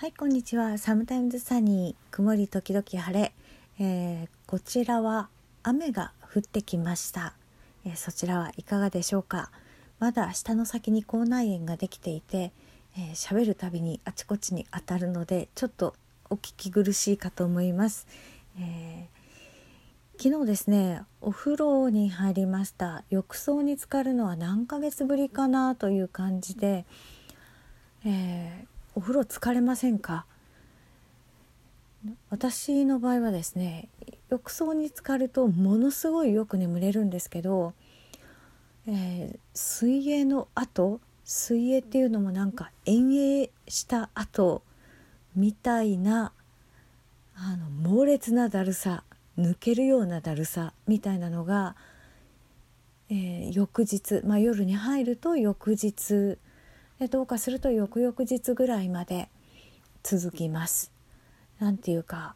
はいこんにちは。サムタイムズサニー曇り時々晴れ、えー、こちらは雨が降ってきました、えー、そちらはいかがでしょうか。まだ下の先に口内炎ができていて喋、えー、るたびにあちこちに当たるのでちょっとお聞き苦しいかと思います、えー昨日ですねお風呂に入りました。浴槽に浸かるのは何ヶ月ぶりかなという感じで、えーお風呂疲れませんか？私の場合はですね浴槽に浸かるとものすごいよく眠れるんですけど、えー、水泳の後水泳っていうのもなんか遠泳した後みたいなあの猛烈なだるさ抜けるようなだるさみたいなのが、えー、翌日、まあ、夜に入ると翌日でどうかすると翌々日ぐらいまで続きます。なんていうか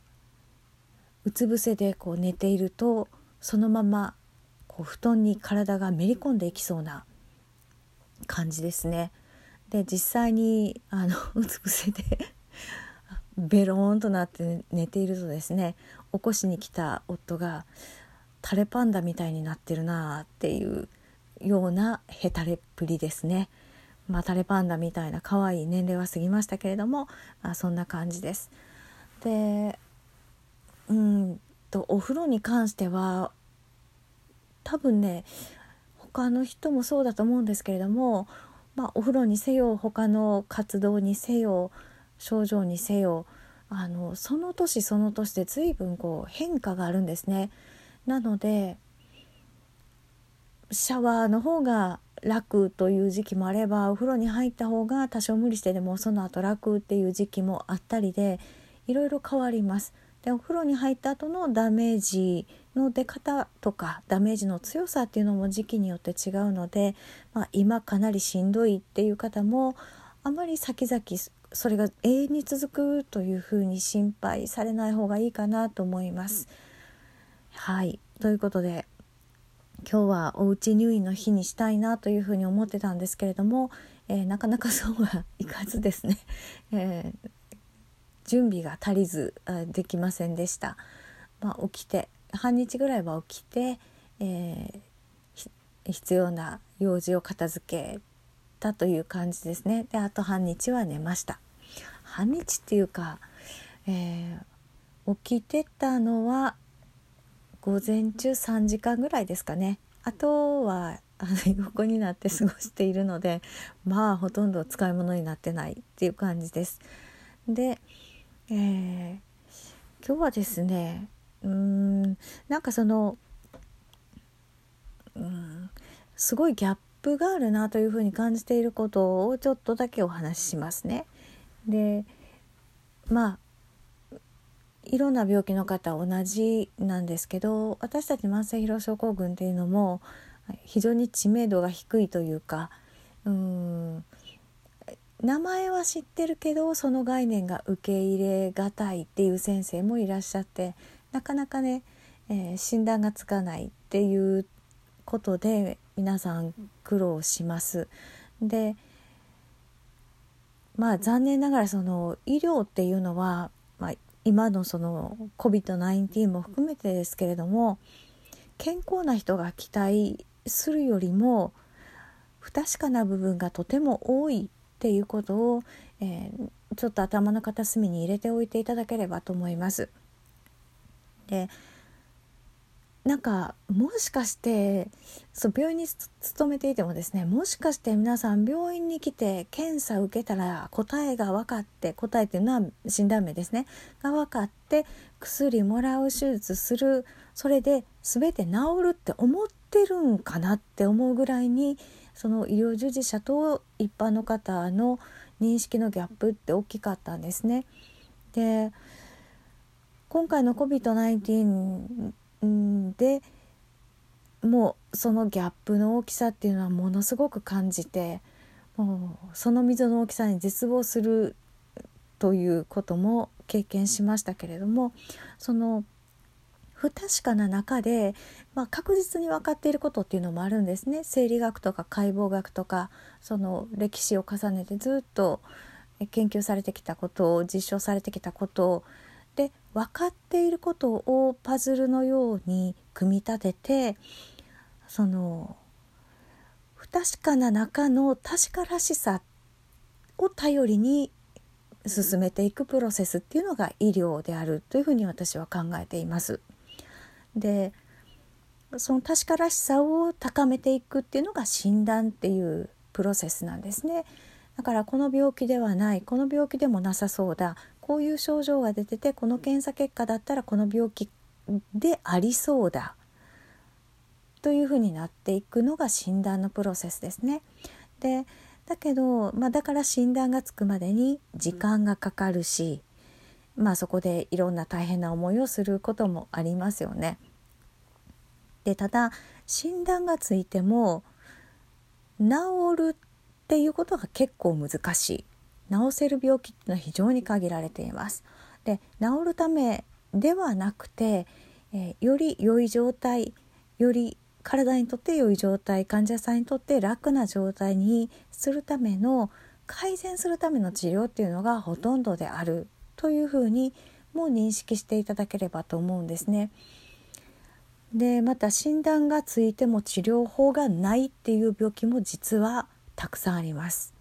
うつ伏せでこう寝ているとそのままこう布団に体がめり込んでいきそうな感じですね。で実際にあの うつ伏せでベローンとなって寝ているとですね起こしに来た夫がタレパンダみたいになってるなっていうようなヘタレっぷりですね。まあ、タレパンダみたいな可愛い年齢は過ぎましたけれども、まあ、そんな感じです。でうんとお風呂に関しては多分ね他の人もそうだと思うんですけれども、まあ、お風呂にせよ他の活動にせよ症状にせよあのその年その年で随分こう変化があるんですね。なのでシャワーの方が楽という時期もあればお風呂に入った方が多少無理してでもその後楽っていう時期もあったりでいろいろ変わります。でお風呂に入った後のダメージの出方とかダメージの強さっていうのも時期によって違うので、まあ、今かなりしんどいっていう方もあまり先々それが永遠に続くというふうに心配されない方がいいかなと思います。はいということで今日はおうち入院の日にしたいなというふうに思ってたんですけれども、えー、なかなかそうはいかずですね、えー、準備が足りずできませんでした、まあ、起きて半日ぐらいは起きて、えー、必要な用事を片付けたという感じですね。であと半日は寝ました。半日っていうか、えー、起きてたのは午前中3時間ぐらいですかねあとはあの横になって過ごしているのでまあほとんど使い物になってないっていう感じです。で、えー、今日はですねうんなんかそのうんすごいギャップがあるなというふうに感じていることをちょっとだけお話ししますね。でまあいろんな病気の方同じなんですけど私たち慢性疲労症候群っていうのも非常に知名度が低いというかうん名前は知ってるけどその概念が受け入れがたいっていう先生もいらっしゃってなかなかね、えー、診断がつかないっていうことで皆さん苦労します。でまあ残念ながらその医療っていうのは、今のその COVID-19 も含めてですけれども健康な人が期待するよりも不確かな部分がとても多いっていうことを、えー、ちょっと頭の片隅に入れておいていただければと思います。でなんかもしかしてそう病院に勤めていてもですねもしかして皆さん病院に来て検査受けたら答えが分かって答えっていうのは診断名ですねが分かって薬もらう手術するそれで全て治るって思ってるんかなって思うぐらいにその医療従事者と一般の方の認識のギャップって大きかったんですね。で今回の COVID-19 んでもうそのギャップの大きさっていうのはものすごく感じてもうその溝の大きさに絶望するということも経験しましたけれどもその不確かな中で、まあ、確実に分かっていることっていうのもあるんですね。生理学とか解剖学とかその歴史を重ねてずっと、研究されてきたことを実証されてきたことをで分かっていることをパズルのように組み立ててその不確かな中の確からしさを頼りに進めていくプロセスっていうのが医療であるというふうに私は考えています。でその確からしさを高めていくっていうのが診断っていうプロセスなんですね。だからこの病気ではないこの病気でもなさそうだこういう症状が出ててこの検査結果だったらこの病気でありそうだというふうになっていくのが診断のプロセスですね。でだけど、まあ、だから診断がつくまでに時間がかかるし、まあ、そこでいろんな大変な思いをすることもありますよね。でただ診断がついても治るっていうことが結構難しい治せる病気っていうのは非常に限られています。で治るためではなくて、えー、より良い状態より体にとって良い状態患者さんにとって楽な状態にするための改善するための治療っていうのがほとんどであるというふうにも認識していただければと思うんですね。でまた診断がついても治療法がないっていう病気も実はたくさんあります。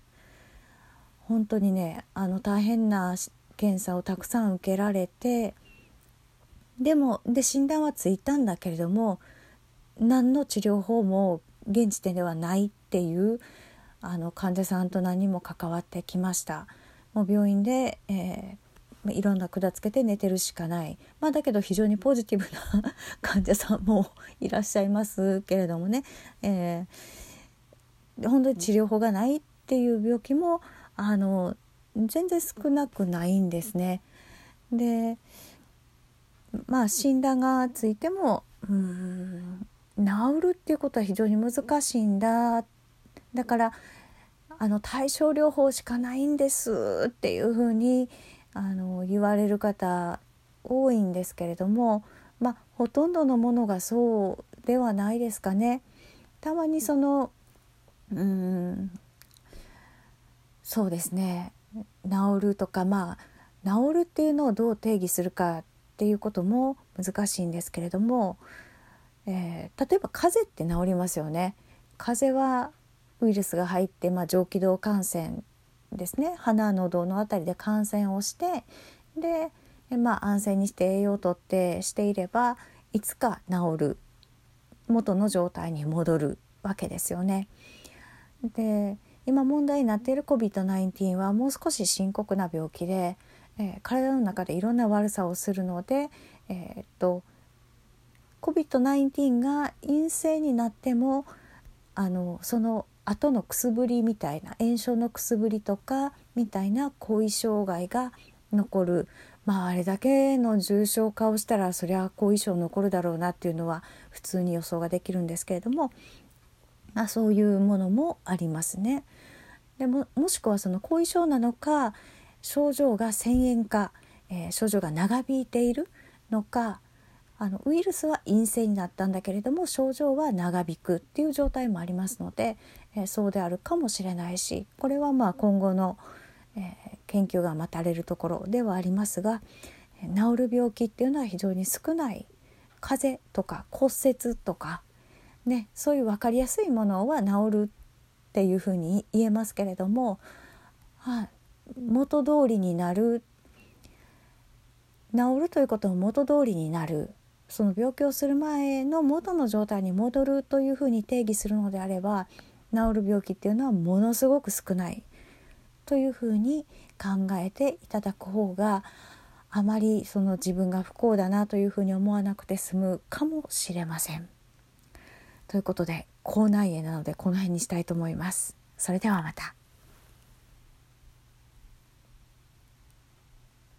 本当にねあの大変な検査をたくさん受けられてでもで診断はついたんだけれども何の治療法も現時点ではないっていうあの患者さんと何も関わってきました。もう病院で、えー、いろんな管つけて寝てるしかない、まあ、だけど非常にポジティブな 患者さんもいらっしゃいますけれどもね、えー、本当に治療法がないっていう病気もあの全然少なくないんですね。でまあ診断がついてもうん治るっていうことは非常に難しいんだだからあの対症療法しかないんですっていうふうにあの言われる方多いんですけれどもまあほとんどのものがそうではないですかね。たまにそのうんそうですね。治るとかまあ治るっていうのをどう定義するかっていうことも難しいんですけれどもえー、例えば風邪って治りますよね。風邪はウイルスが入って、まあ、上気道感染ですね。鼻の喉の辺りで感染をしてで、まあ、安静にして栄養をとってしていればいつか治る。元の状態に戻るわけですよね。で今問題になっている COVID-19 はもう少し深刻な病気で、えー、体の中でいろんな悪さをするので、えー、っと COVID-19 が陰性になってもあのその後のくすぶりみたいな炎症のくすぶりとかみたいな後遺障害が残る。まああれだけの重症化をしたらそりゃ後遺症残るだろうなっていうのは普通に予想ができるんですけれども、あ、そういうものもありますね。でももしくはその後遺症なのか症状が遷延化、えー、症状が長引いているのかあのウイルスは陰性になったんだけれども症状は長引くっていう状態もありますので、えー、そうであるかもしれないしこれはまあ今後の、えー、研究が待たれるところではありますが治る病気っていうのは非常に少ない風邪とか骨折とか、ね、そういう分かりやすいものは治るっていうふうに言えますけれども、はあ、元通りになる治るということも元通りになるその病気をする前の元の状態に戻るというふうに定義するのであれば治る病気っていうのはものすごく少ないというふうに考えていただく方があまりその自分が不幸だなというふうに思わなくて済むかもしれません。ということで口内炎なのでこの辺にしたいと思います。それではまた。